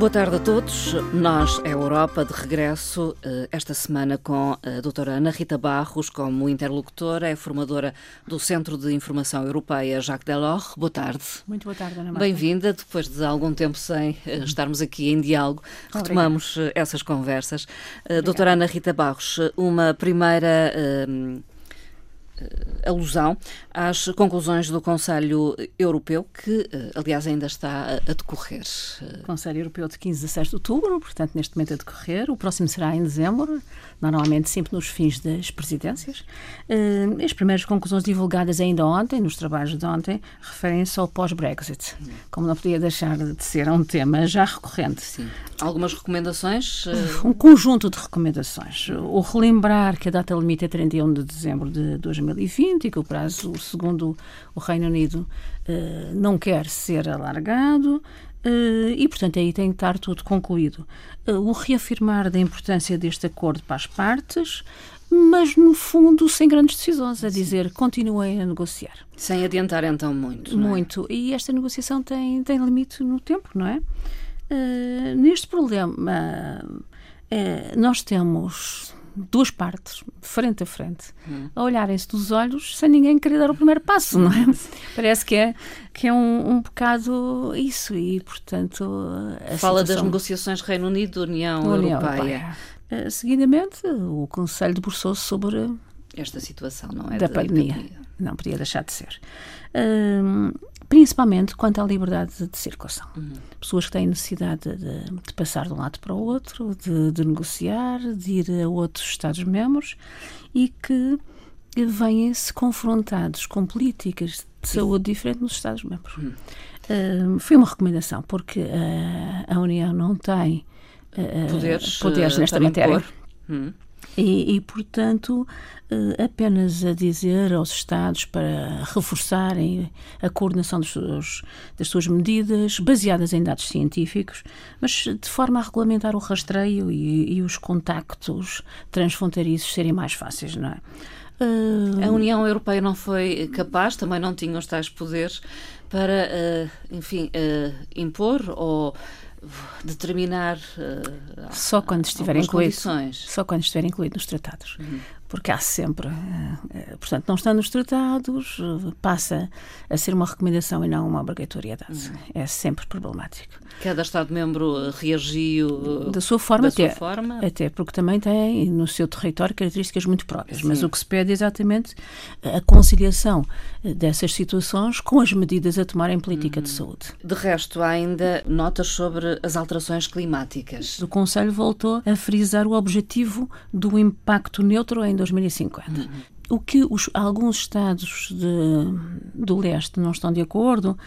Boa tarde a todos. Nós, a Europa, de regresso eh, esta semana com a doutora Ana Rita Barros como interlocutora, é formadora do Centro de Informação Europeia Jacques Delors. Boa tarde. Muito boa tarde, Ana Marta. Bem-vinda. Depois de algum tempo sem eh, estarmos aqui em diálogo, retomamos Obrigada. Eh, essas conversas. Obrigada. Doutora Ana Rita Barros, uma primeira alusão às conclusões do Conselho Europeu, que, eh, aliás, ainda está a decorrer. Conselho Europeu de 15 a 16 de outubro, portanto, neste momento a decorrer. O próximo será em dezembro, normalmente sempre nos fins das presidências. Eh, as primeiras conclusões divulgadas ainda ontem, nos trabalhos de ontem, referem-se ao pós-Brexit, como não podia deixar de ser um tema já recorrente. Sim. Algumas recomendações? Um conjunto de recomendações. O relembrar que a data limite é 31 de dezembro de 2020 2020 e que o prazo, segundo o Reino Unido, uh, não quer ser alargado. Uh, e, portanto, aí tem que estar tudo concluído. Uh, o reafirmar da importância deste acordo para as partes, mas, no fundo, sem grandes decisões, a dizer, continuem a negociar. Sem adiantar, então, muito. É? Muito. É? E esta negociação tem, tem limite no tempo, não é? Uh, neste problema, nós temos duas partes, frente a frente, hum. a olharem-se dos olhos sem ninguém querer dar o primeiro passo, não é? Parece que é, que é um, um bocado isso e, portanto... Fala situação... das negociações Reino Unido-União União Europeia. Europeia. Uh, seguidamente, o Conselho debruçou-se sobre... Esta situação, não é? Da, da pandemia. pandemia. Não podia deixar de ser. Uh, principalmente quanto à liberdade de, circulação. Uhum. Pessoas que têm necessidade de, de, passar de um lado para o outro, de, de negociar, de ir a outros Estados-membros e que vêm-se confrontados com políticas de saúde diferentes nos Estados-membros. Uhum. Uh, foi uma recomendação, porque uh, a União não tem uh, poderes, poderes nesta matéria. E, e, portanto, eh, apenas a dizer aos Estados para reforçarem a coordenação dos seus, das suas medidas, baseadas em dados científicos, mas de forma a regulamentar o rastreio e, e os contactos transfronteiriços serem mais fáceis, não é? A União Europeia não foi capaz, também não tinha os tais poderes para, uh, enfim, impor ou determinar uh, só quando estiver incluído só quando estiver incluído nos tratados. Uhum porque há sempre, uh, portanto, não está nos tratados, passa a ser uma recomendação e não uma obrigatoriedade. Uhum. É sempre problemático. Cada Estado-membro reagiu da sua forma, da até, sua forma. até porque também tem no seu território características muito próprias. Sim. Mas o que se pede é exatamente a conciliação dessas situações com as medidas a tomar em política uhum. de saúde. De resto, há ainda notas sobre as alterações climáticas. O Conselho voltou a frisar o objetivo do impacto neutro em 2050. Uhum. O que os, alguns Estados de, do leste não estão de acordo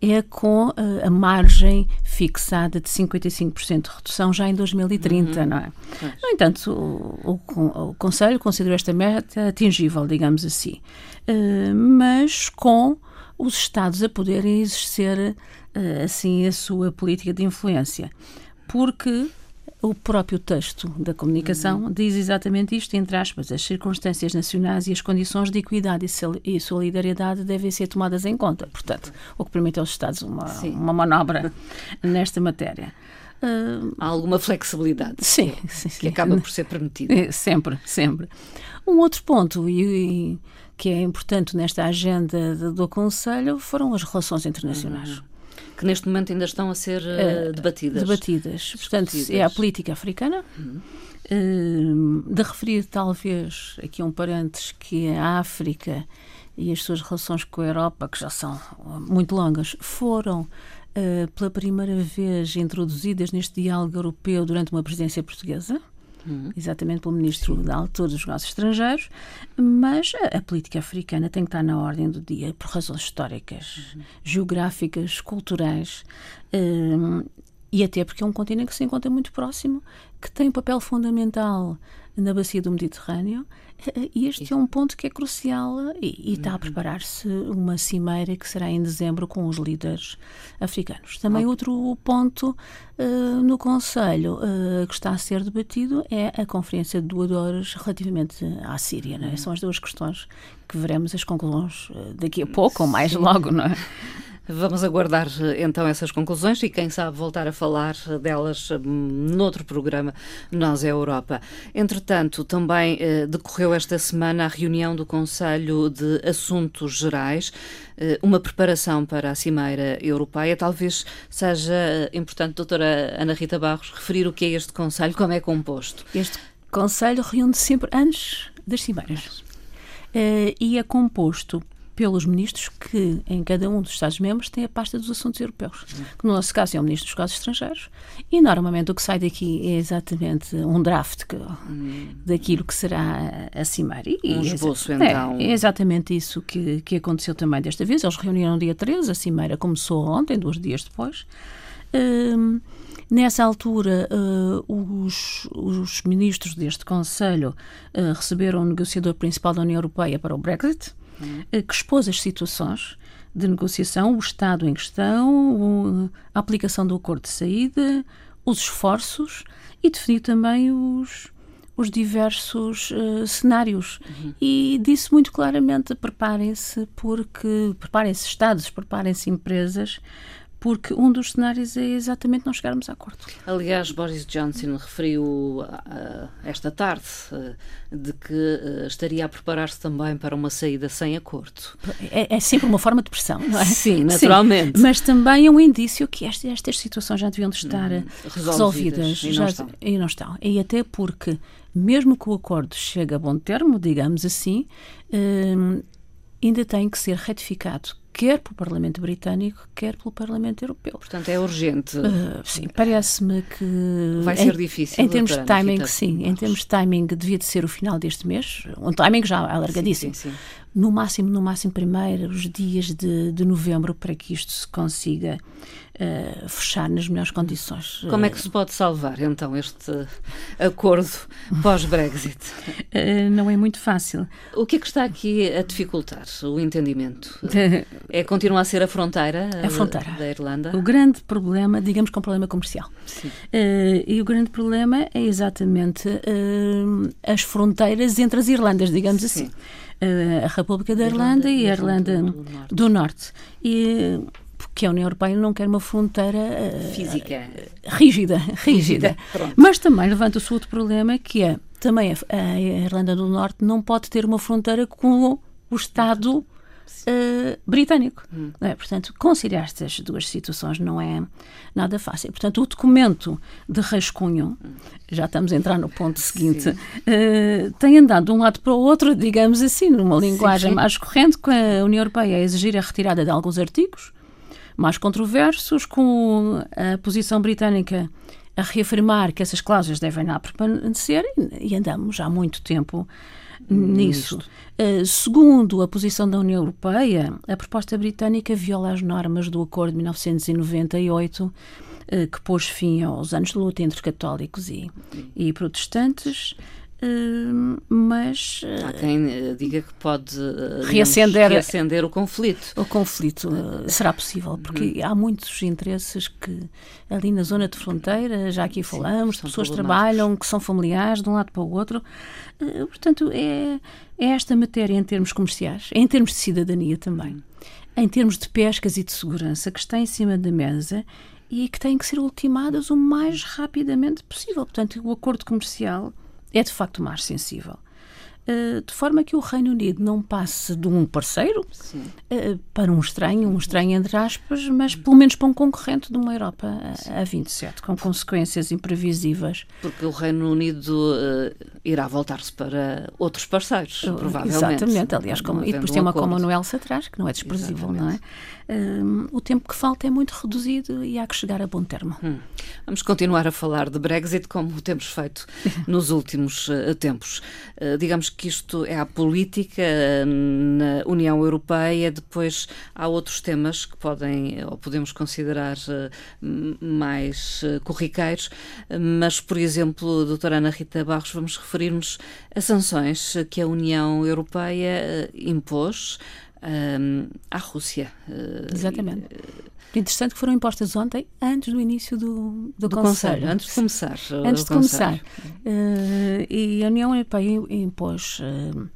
é com a, eh, a margem fixada de 55% de redução já em 2030, uhum. não é? Pois. No entanto, o, o, o, Conselho considerou esta meta atingível, digamos assim, uh, mas com os Estados a poderem exercer uh, assim a sua política de influência. Porque o próprio texto da comunicação uhum. diz exatamente isto, entre aspas, as circunstâncias nacionais e as condições de equidade e solidariedade devem ser tomadas em conta. Portanto, o que permite aos Estados uma, uma manobra nesta matéria. Uh, Há alguma flexibilidade sim, sim, sim. que acaba por ser permitida. É, sempre, sempre. Um outro ponto e, e, que é importante nesta agenda do Conselho foram as relações internacionais. Uhum que neste momento ainda estão a ser uh, debatidas. Debatidas. Portanto, é a política africana. Uhum. Uh, de referir, talvez, aqui um parênteses, que a África e as suas relações com a Europa, que já são muito longas, foram uh, pela primeira vez introduzidas neste diálogo europeu durante uma presidência portuguesa uhum. exatamente pelo ministro Sim. da altura dos negócios estrangeiros, mas a, a, política africana tem que estar na ordem do dia por razões históricas, uhum. geográficas, culturais. Um, e até porque é um continente que se encontra muito próximo, que tem um papel fundamental na bacia do Mediterrâneo. E este é um ponto que é crucial e, e está a uhum. preparar-se uma cimeira que será em dezembro com os líderes africanos. Também outro ponto uh, no Conselho uh, que está a ser debatido é a Conferência de Doadores relativamente à Síria. Uhum. São as duas questões que veremos as conclusões daqui a pouco Sim. ou mais logo, não é? Vamos aguardar então essas conclusões e, quem sabe, voltar a falar delas noutro programa Nós é Europa. Entretanto, também eh, decorreu esta semana a reunião do Conselho de Assuntos Gerais, eh, uma preparação para a Cimeira Europeia. Talvez seja eh, importante, doutora Ana Rita Barros, referir o que é este Conselho, como é composto. Este Conselho reúne sempre antes das Cimeiras. Uh, e é composto pelos ministros que, em cada um dos Estados-membros, tem a pasta dos assuntos europeus. Que no nosso caso é o ministro dos Negócios Estrangeiros. E, normalmente, o que sai daqui é exatamente um draft que, daquilo que será a Cimeira. E, um esboço, é, então. É exatamente isso que, que aconteceu também desta vez. Eles reuniram dia 13, a Cimeira começou ontem, dois dias depois. Hum, Nessa altura, uh, os, os, ministros deste Conselho uh, receberam o negociador principal da União Europeia para o Brexit, eh, que expôs as situações de negociação, o Estado em questão, a aplicação do acordo de saída, os esforços e definiu também os, os diversos uh, cenários. Uhum. E disse muito claramente: preparem-se, porque preparem-se Estados, preparem-se empresas, porque um dos cenários é exatamente não chegarmos a acordo. Aliás, Boris Johnson referiu uh, esta tarde uh, de que uh, estaria a preparar-se também para uma saída sem acordo. É, é, sempre uma forma de pressão, não é? Sim, naturalmente. Sim, mas também é um indício que estas, estas situações já deviam de estar hum, resolvidas, resolvidas e, não já, e não estão. E até porque, mesmo que o acordo chegue a bom termo, digamos assim, hum, ainda tem que ser retificado quer pelo Parlamento Britânico, quer pelo Parlamento Europeu. Portanto, é urgente. Uh, sim, parece-me que. Vai ser difícil. Em termos de timing, sim. Em termos de timing, devia de ser o final deste mês. Um timing já alargadíssimo. Sim, sim, sim. No máximo, no máximo, primeiro, os dias de, de novembro, para que isto se consiga uh, fechar nas melhores condições. Como é que se pode salvar, então, este acordo pós-Brexit? Uh, não é muito fácil. O que é que está aqui a dificultar o entendimento? É continuar a ser a fronteira, a fronteira. da Irlanda? O grande problema, digamos que é um problema comercial. Uh, e o grande problema é exatamente as fronteiras entre as Irlandas, digamos Sim. assim. A República da Irlanda, Irlanda e a Irlanda do Norte. Do Norte. E porque a União Europeia não quer uma fronteira uh, física rígida, rígida. Mas também levanta-se outro problema que é também a, a, Irlanda do Norte não pode ter uma fronteira com o Estado uh, britânico. Hum. É? Portanto, conciliar estas duas situações não é nada fácil. Portanto, o documento de rascunho, hum. já estamos a entrar no ponto seguinte, uh, tem andado de um lado para o outro, digamos assim, numa linguagem sim, sim. mais corrente, com a União Europeia a exigir a retirada de alguns artigos mais controversos, com a posição britânica a reafirmar que essas cláusulas devem lá permanecer e andamos há muito tempo nisso. Uh, segundo a posição da União Europeia, a proposta britânica viola as normas do Acordo de 1998, uh, eh, que pôs fim aos anos de luta entre católicos e, e protestantes. Uh, mas há quem diga que pode reacender, reacender o conflito. O conflito será possível, porque uhum. há muitos interesses que ali na zona de fronteira, já aqui falamos, Sim, pessoas trabalham, que são familiares de um lado para o outro. Portanto, é, é esta matéria em termos comerciais, em termos de cidadania também, em termos de pescas e de segurança, que está em cima da mesa e que têm que ser ultimadas o mais rapidamente possível. Portanto, o acordo comercial é de facto mais sensível. Uh, de forma que o Reino Unido não passe de um parceiro uh, para um estranho, um estranho entre aspas, mas pelo menos para um concorrente de uma Europa a, a 27, com consequências imprevisíveis. Porque o Reino Unido uh, irá voltar-se para outros parceiros, provavelmente. Exatamente, aliás, como, e depois tem uma Commonwealth atrás, que não é desprezível, não é? um, o tempo que falta é muito reduzido e há que chegar a bom termo. Hum. Vamos continuar a falar de Brexit como temos feito nos últimos tempos. Digamos que isto é a política na União Europeia, depois há outros temas que podem ou podemos considerar mais corriqueiros, mas, por exemplo, doutora Ana Rita Barros, vamos referir-nos a sanções que a União Europeia impôs à Rússia. Exatamente. Interessante que foram impostas ontem, antes do início do, do, do Conselho. Conselho. Antes de começar. Antes de começar. Uh, e a União Europeia impôs uh,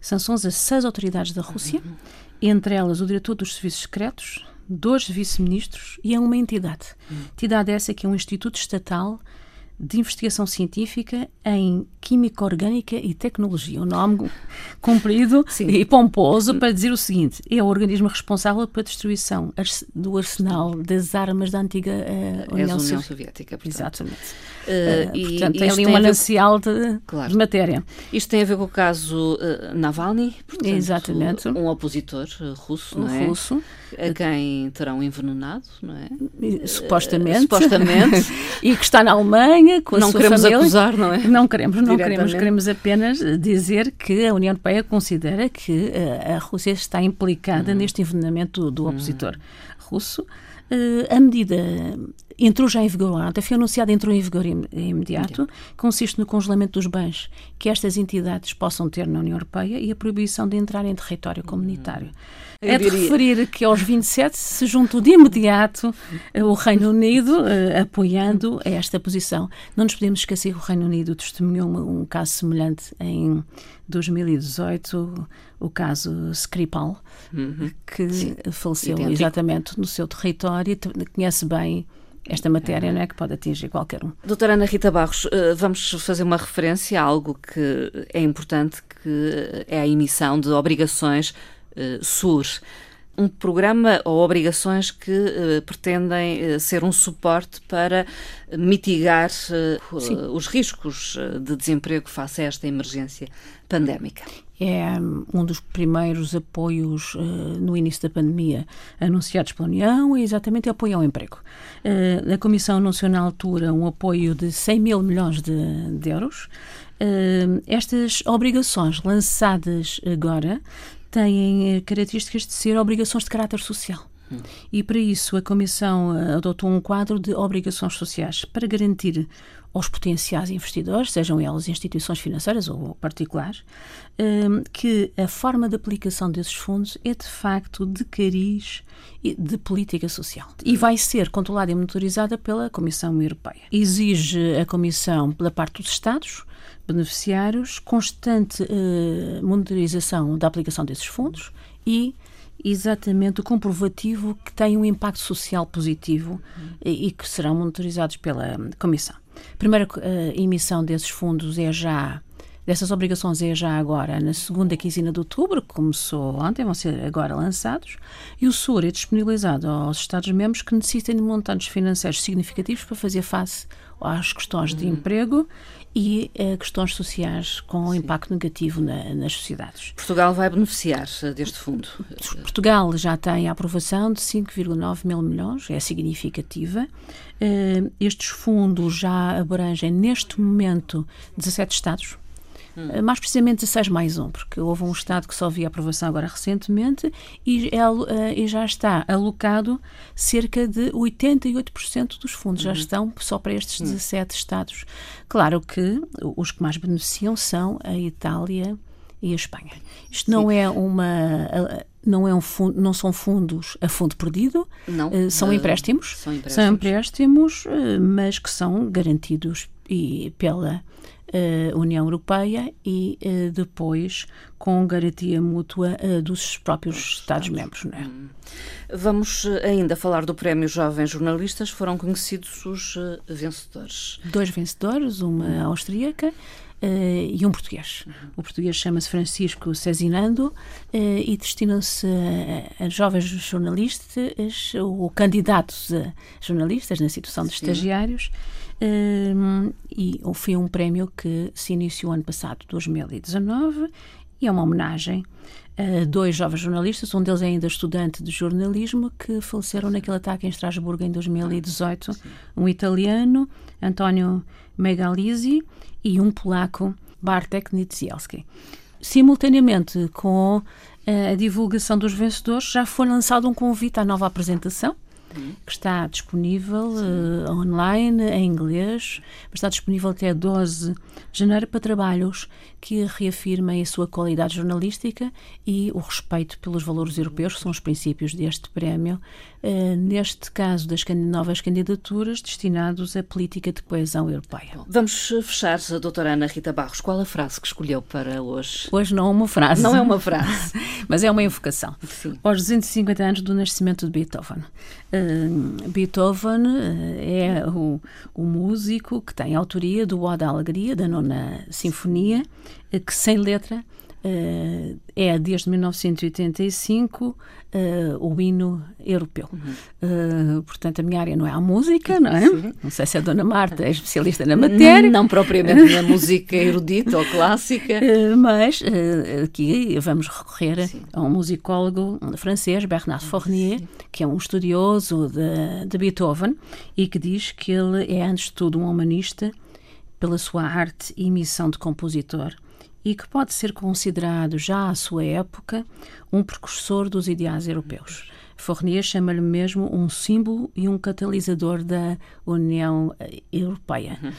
sanções a seis autoridades da Rússia, uhum. entre elas o diretor dos serviços secretos, dois vice-ministros e a uma entidade. Uhum. Entidade essa que é um instituto estatal de investigação científica em química orgânica e tecnologia. Um nome comprido Sim. e pomposo para dizer o seguinte: é o organismo responsável pela destruição do arsenal das armas da antiga uh, União, União Soviética. Portanto. Exatamente. Uh, uh, e, portanto, tem ali um manancial de, claro. de, matéria. Isto tem a ver com o caso Navalny, portanto, Exatamente. um opositor russo, um não é? russo. A quem terão envenenado, não é? Supostamente. supostamente. e que está na Alemanha com a não sua queremos família. acusar, não é? Não queremos, não queremos. Queremos apenas dizer que a União Europeia considera que a Rússia está implicada hum. neste envenenamento do, do hum. opositor hum. russo. a medida entrou já em vigor ontem, foi anunciado entrou em vigor imediato, consiste no congelamento dos bens que estas entidades possam ter na União Europeia e a proibição de entrar em território comunitário. Eu é de diria. referir que aos 27 se juntou de imediato eh, o Reino Unido uh, apoiando esta posição. Não nos podemos esquecer que o Reino Unido testemunhou um, um caso semelhante em 2018, o caso Skripal, uhum. que Sim, faleceu idêntico. exatamente no seu território, conhece bem esta matéria não é que pode atingir qualquer um. Doutora Ana Rita Barros, eh, vamos fazer uma referência a algo que é importante, que é a emissão de obrigações uh, SUR. Um programa ou obrigações que uh, pretendem uh, ser um suporte para mitigar os riscos de desemprego face a esta emergência pandémica é um dos primeiros apoios uh, no início da pandemia anunciados pela União, é exatamente apoio ao emprego. Uh, a Comissão anunciou na altura um apoio de 100 mil milhões de, de euros. Uh, estas obrigações lançadas agora têm características de ser obrigações de caráter social. Hum. E para isso a Comissão adotou um quadro de obrigações sociais para garantir aos potenciais investidores, sejam eles instituições financeiras ou particulares, hum, que a forma de aplicação desses fundos é de facto de cariz de política social e vai ser controlada e monitorizada pela Comissão Europeia. Exige a Comissão, pela parte dos Estados, beneficiários, constante uh, monitorização da aplicação desses fundos e exatamente o comprovativo que tem um impacto social positivo e, e que serão monitorizados pela Comissão. A primeira uh, emissão desses fundos é já dessas obrigações é já agora na segunda quinzena de outubro, que começou ontem, vão ser agora lançados, e o SUR é disponibilizado aos Estados-membros que necessitem de montantes financeiros significativos para fazer face às questões de uhum. emprego e uh, questões sociais com Sim. impacto negativo na, nas sociedades. Portugal vai beneficiar eh, deste fundo? Portugal já tem a aprovação de 5,9 mil milhões, é significativa. Uh, estes fundos já abrangem, neste momento, 17 Estados Hum. Eh, mais precisamente 16 mais 1, porque houve um Estado que só via aprovação agora recentemente e, é, uh, e já está alocado cerca de 88% dos fundos, uhum. já estão só para estes 17 uhum. Estados. Claro que os que mais beneficiam são a Itália e a Espanha. Isto Sim. não é uma não é um fundo, não são fundos a fundo perdido, não, uh, são, uh, empréstimos, são empréstimos, são empréstimos, mas que são garantidos e pela uh, União Europeia e uh, depois com garantia mútua uh, dos próprios Estados-membros. Estados. É? Hum. Vamos ainda falar do Prémio Jovens Jornalistas. Foram conhecidos os vencedores. Dois vencedores, uma austríaca Uh, e um português. Uhum. O português chama-se Francisco Cezinando uh, e destinam-se a, a, jovens jornalistas ou candidatos a jornalistas na situação de Sim. estagiários um, e foi um prémio que se iniciou ano passado, 2019, e é uma homenagem a dois jovens jornalistas, um deles é ainda estudante de jornalismo, que faleceram naquele ataque em Estrasburgo em 2018. Um italiano, António Megalizzi, e um polaco, Bartek Nidzielski. Simultaneamente com a divulgação dos vencedores, já foi lançado um convite à nova apresentação, que está disponível uh, online, em inglês, mas está disponível até 12 de janeiro para trabalhos que reafirmem a sua qualidade jornalística e o respeito pelos valores europeus, que são os princípios deste prémio, uh, neste caso das novas candidaturas destinados à política de coesão europeia. Vamos fechar, doutora Ana Rita Barros. Qual a frase que escolheu para hoje? Hoje não é uma frase. Não é uma frase. mas é uma invocação. Sim. Aos 250 anos do nascimento de Beethoven. Uh, Beethoven uh, é o, o, músico que tem autoria do Ode à Alegria, da Nona Sinfonia, uh, que sem letra é desde 1985 o hino europeu. Uhum. portanto, a minha área não é a música, não é? Sim. Não sei se a Dona Marta é especialista na matéria. Não, não propriamente na música erudita ou clássica. mas aqui vamos recorrer Sim. a um musicólogo francês, Bernard Fournier, Sim. que é um estudioso de, de Beethoven e que diz que ele é, antes de tudo, um humanista pela sua arte e missão de compositor e que pode ser considerado, já à sua época, um precursor dos ideais europeus. Fournier chama-lhe mesmo um símbolo e um catalisador da União eh, Europeia. Uhum.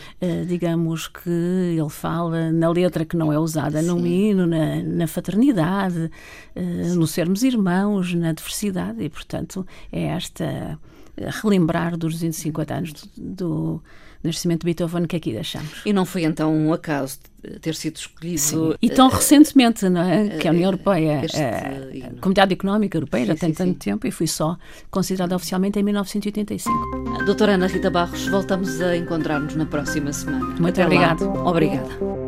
Uh, digamos que ele fala na letra que não é usada Sim. no hino, na, na fraternidade, uh, no sermos irmãos, na diversidade, e, portanto, é esta relembrar dos 250 anos do, do nascimento de Beethoven que aqui deixamos. E não foi então um acaso ter sido escolhido. Sim. E tão uh, recentemente, não é? Que a União Europeia, este, a, a Comunidade Económica Europeia, sim, já tem sim, tanto sim. tempo e foi só considerada oficialmente em 1985. Doutora Ana Rita Barros, voltamos a encontrar-nos na próxima semana. Muito obrigada. Obrigada.